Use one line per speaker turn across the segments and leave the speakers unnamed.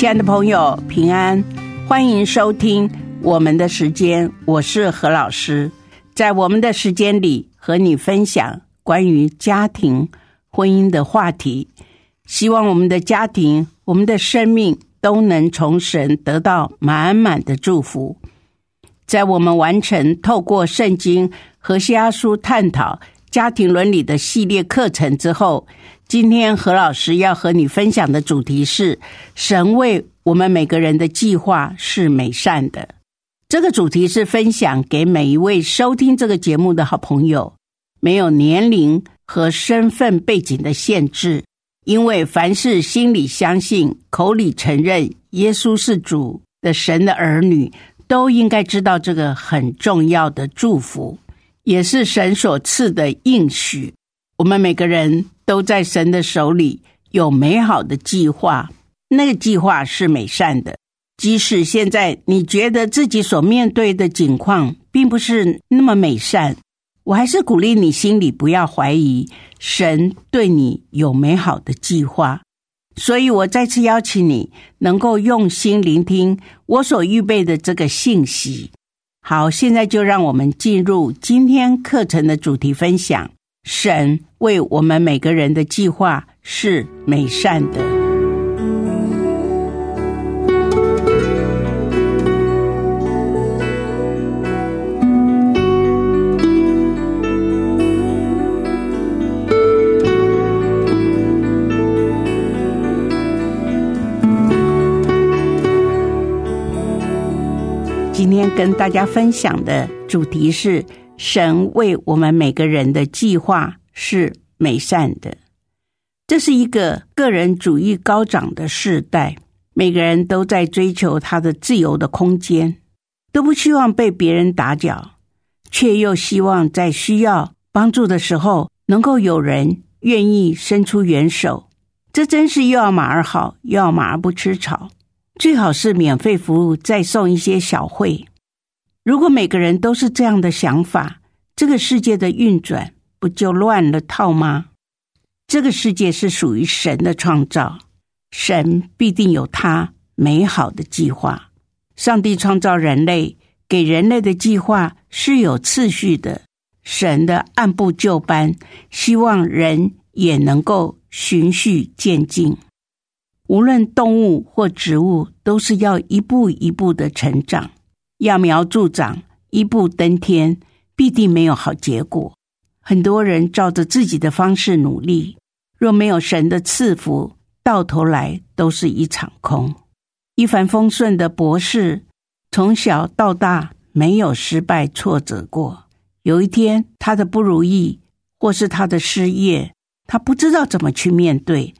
亲爱的朋友，平安，欢迎收听我们的时间，我是何老师。在我们的时间里，和你分享关于家庭、婚姻的话题。希望我们的家庭、我们的生命都能从神得到满满的祝福。在我们完成透过圣经和西阿书探讨家庭伦理的系列课程之后。今天何老师要和你分享的主题是：神为我们每个人的计划是美善的。这个主题是分享给每一位收听这个节目的好朋友，没有年龄和身份背景的限制，因为凡是心里相信、口里承认耶稣是主的神的儿女，都应该知道这个很重要的祝福，也是神所赐的应许。我们每个人。都在神的手里，有美好的计划。那个计划是美善的，即使现在你觉得自己所面对的境况并不是那么美善，我还是鼓励你心里不要怀疑，神对你有美好的计划。所以我再次邀请你，能够用心聆听我所预备的这个信息。好，现在就让我们进入今天课程的主题分享。神为我们每个人的计划是美善的。今天跟大家分享的主题是。神为我们每个人的计划是美善的。这是一个个人主义高涨的时代，每个人都在追求他的自由的空间，都不希望被别人打搅，却又希望在需要帮助的时候，能够有人愿意伸出援手。这真是又要马儿好，又要马儿不吃草。最好是免费服务，再送一些小惠。如果每个人都是这样的想法，这个世界的运转不就乱了套吗？这个世界是属于神的创造，神必定有他美好的计划。上帝创造人类，给人类的计划是有次序的，神的按部就班，希望人也能够循序渐进。无论动物或植物，都是要一步一步的成长。揠苗助长，一步登天，必定没有好结果。很多人照着自己的方式努力，若没有神的赐福，到头来都是一场空。一帆风顺的博士，从小到大没有失败挫折过。有一天，他的不如意或是他的失业，他不知道怎么去面对，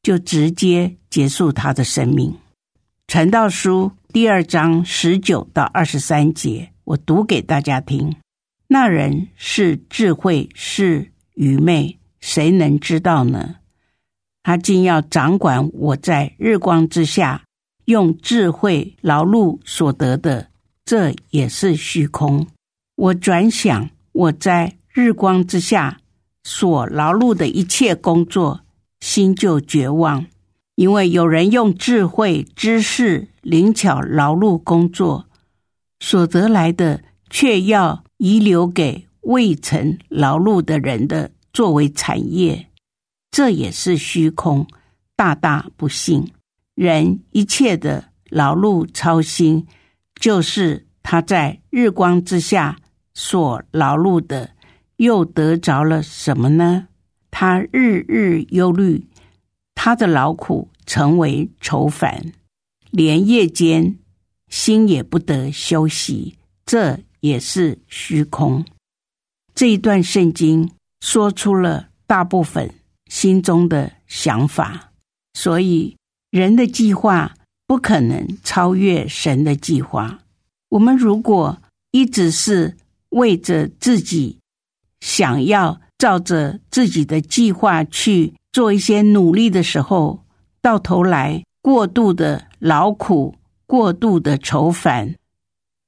就直接结束他的生命。传道书。第二章十九到二十三节，我读给大家听。那人是智慧，是愚昧，谁能知道呢？他竟要掌管我在日光之下用智慧劳碌所得的，这也是虚空。我转想我在日光之下所劳碌的一切工作，心就绝望。因为有人用智慧、知识、灵巧劳碌工作所得来的，却要遗留给未曾劳碌的人的作为产业，这也是虚空，大大不幸。人一切的劳碌操心，就是他在日光之下所劳碌的，又得着了什么呢？他日日忧虑。他的劳苦成为愁烦，连夜间心也不得休息，这也是虚空。这一段圣经说出了大部分心中的想法，所以人的计划不可能超越神的计划。我们如果一直是为着自己想要照着自己的计划去做一些努力的时候，到头来过度的劳苦，过度的愁烦，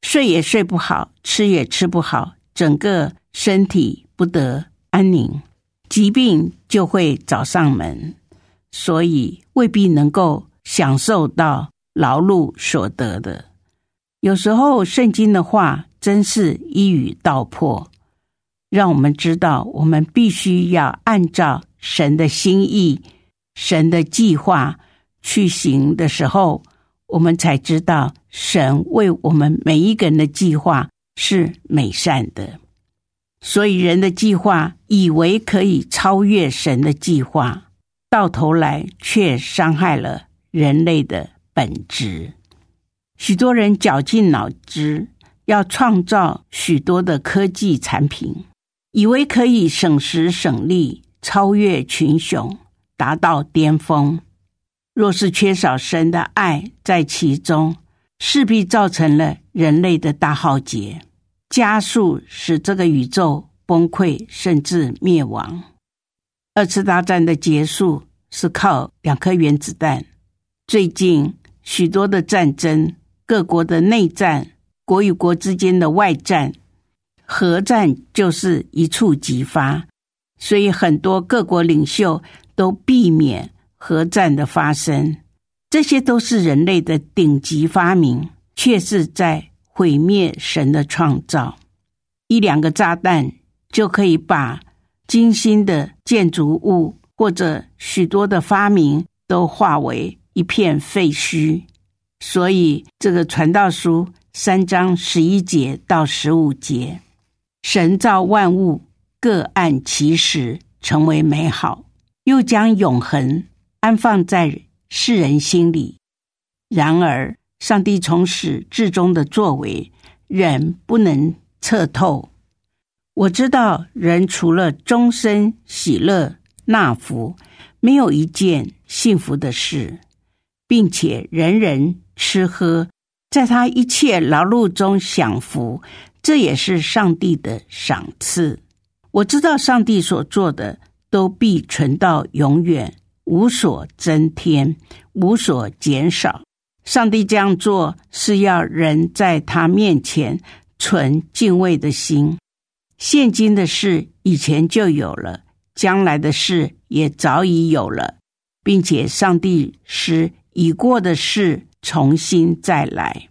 睡也睡不好，吃也吃不好，整个身体不得安宁，疾病就会找上门，所以未必能够享受到劳碌所得的。有时候圣经的话真是一语道破，让我们知道我们必须要按照神的心意、神的计划去行的时候，我们才知道神为我们每一个人的计划是美善的。所以人的计划以为可以超越神的计划，到头来却伤害了人类的本质。许多人绞尽脑汁要创造许多的科技产品，以为可以省时省力，超越群雄，达到巅峰。若是缺少神的爱在其中，势必造成了人类的大浩劫，加速使这个宇宙崩溃，甚至灭亡。二次大战的结束是靠两颗原子弹。最近许多的战争。各国的内战，国与国之间的外战，核战就是一触即发，所以很多各国领袖都避免核战的发生。这些都是人类的顶级发明，却是在毁灭神的创造。一两个炸弹就可以把精心的建筑物或者许多的发明都化为一片废墟。所以，这个传道书三章十一节到十五节，神造万物各按其时，成为美好，又将永恒安放在世人心里。然而，上帝从始至终的作为，人不能测透。我知道，人除了终身喜乐纳福，没有一件幸福的事，并且人人。吃喝，在他一切劳碌中享福，这也是上帝的赏赐。我知道上帝所做的都必存到永远，无所增添，无所减少。上帝这样做是要人在他面前存敬畏的心。现今的事以前就有了，将来的事也早已有了，并且上帝使已过的事。重新再来，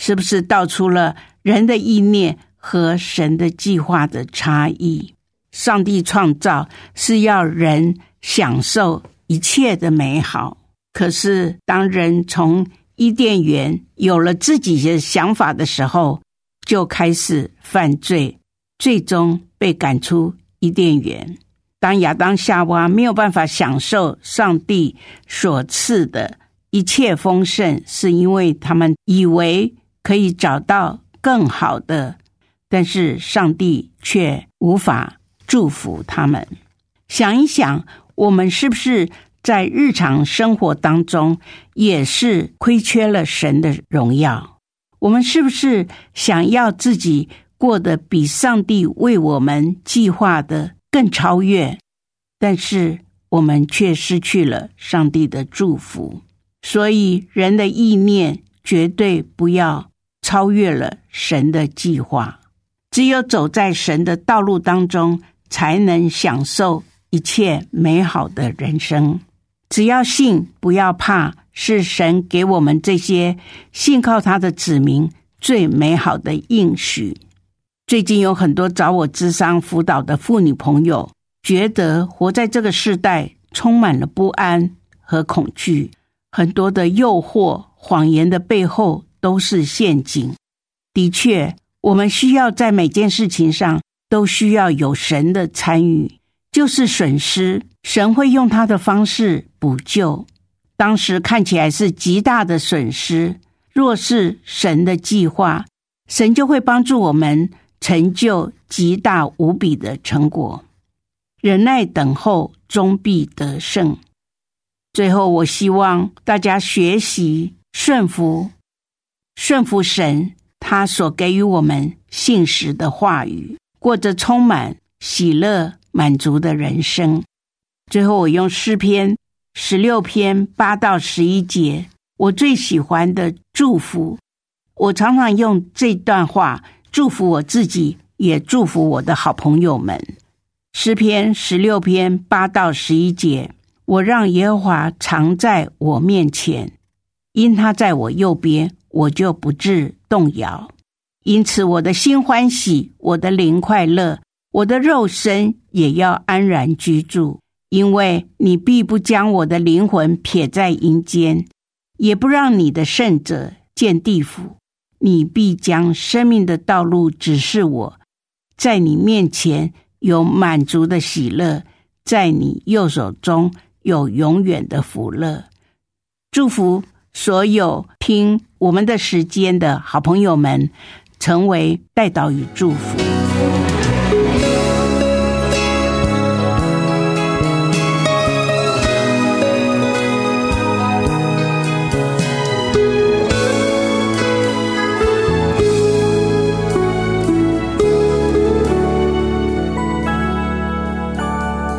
是不是道出了人的意念和神的计划的差异？上帝创造是要人享受一切的美好，可是当人从伊甸园有了自己的想法的时候，就开始犯罪，最终被赶出伊甸园。当亚当夏娃没有办法享受上帝所赐的。一切丰盛，是因为他们以为可以找到更好的，但是上帝却无法祝福他们。想一想，我们是不是在日常生活当中也是亏缺了神的荣耀？我们是不是想要自己过得比上帝为我们计划的更超越？但是我们却失去了上帝的祝福。所以，人的意念绝对不要超越了神的计划。只有走在神的道路当中，才能享受一切美好的人生。只要信，不要怕，是神给我们这些信靠他的子民最美好的应许。最近有很多找我咨商辅导的妇女朋友，觉得活在这个时代充满了不安和恐惧。很多的诱惑、谎言的背后都是陷阱。的确，我们需要在每件事情上都需要有神的参与。就是损失，神会用他的方式补救。当时看起来是极大的损失，若是神的计划，神就会帮助我们成就极大无比的成果。忍耐等候，终必得胜。最后，我希望大家学习顺服，顺服神他所给予我们信实的话语，过着充满喜乐、满足的人生。最后，我用诗篇十六篇八到十一节，我最喜欢的祝福。我常常用这段话祝福我自己，也祝福我的好朋友们。诗篇十六篇八到十一节。我让耶和华常在我面前，因他在我右边，我就不致动摇。因此，我的心欢喜，我的灵快乐，我的肉身也要安然居住。因为你必不将我的灵魂撇在阴间，也不让你的圣者见地府。你必将生命的道路指示我，在你面前有满足的喜乐，在你右手中。有永远的福乐，祝福所有听我们的时间的好朋友们，成为带导与祝福。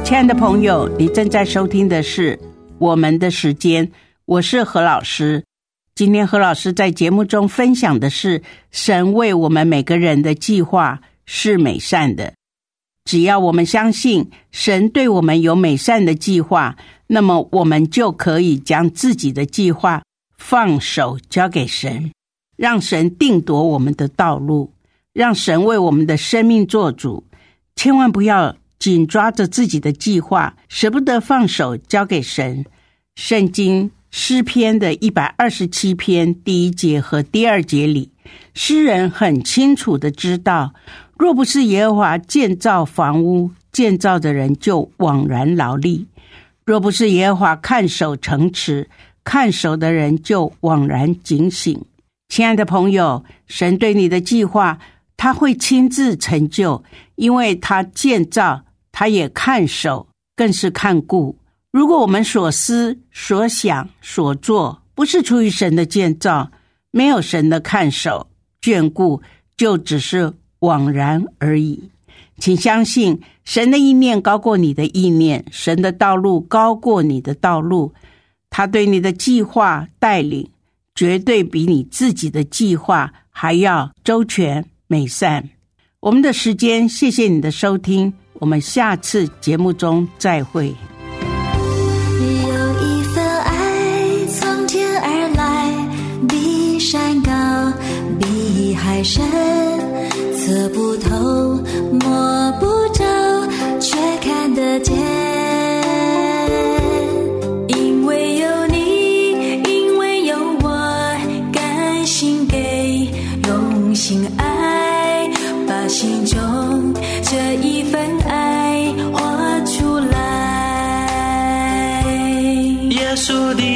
亲爱的朋友，你正在收听的是我们的时间，我是何老师。今天何老师在节目中分享的是神为我们每个人的计划是美善的。只要我们相信神对我们有美善的计划，那么我们就可以将自己的计划放手交给神，让神定夺我们的道路，让神为我们的生命做主。千万不要。紧抓着自己的计划，舍不得放手交给神。圣经诗篇的一百二十七篇第一节和第二节里，诗人很清楚的知道，若不是耶和华建造房屋，建造的人就枉然劳力；若不是耶和华看守城池，看守的人就枉然警醒。亲爱的朋友，神对你的计划，他会亲自成就，因为他建造。他也看守，更是看顾。如果我们所思所想所做不是出于神的建造，没有神的看守眷顾，就只是枉然而已。请相信，神的意念高过你的意念，神的道路高过你的道路。他对你的计划带领，绝对比你自己的计划还要周全美善。我们的时间，谢谢你的收听。我们下次节目中再会。
注定。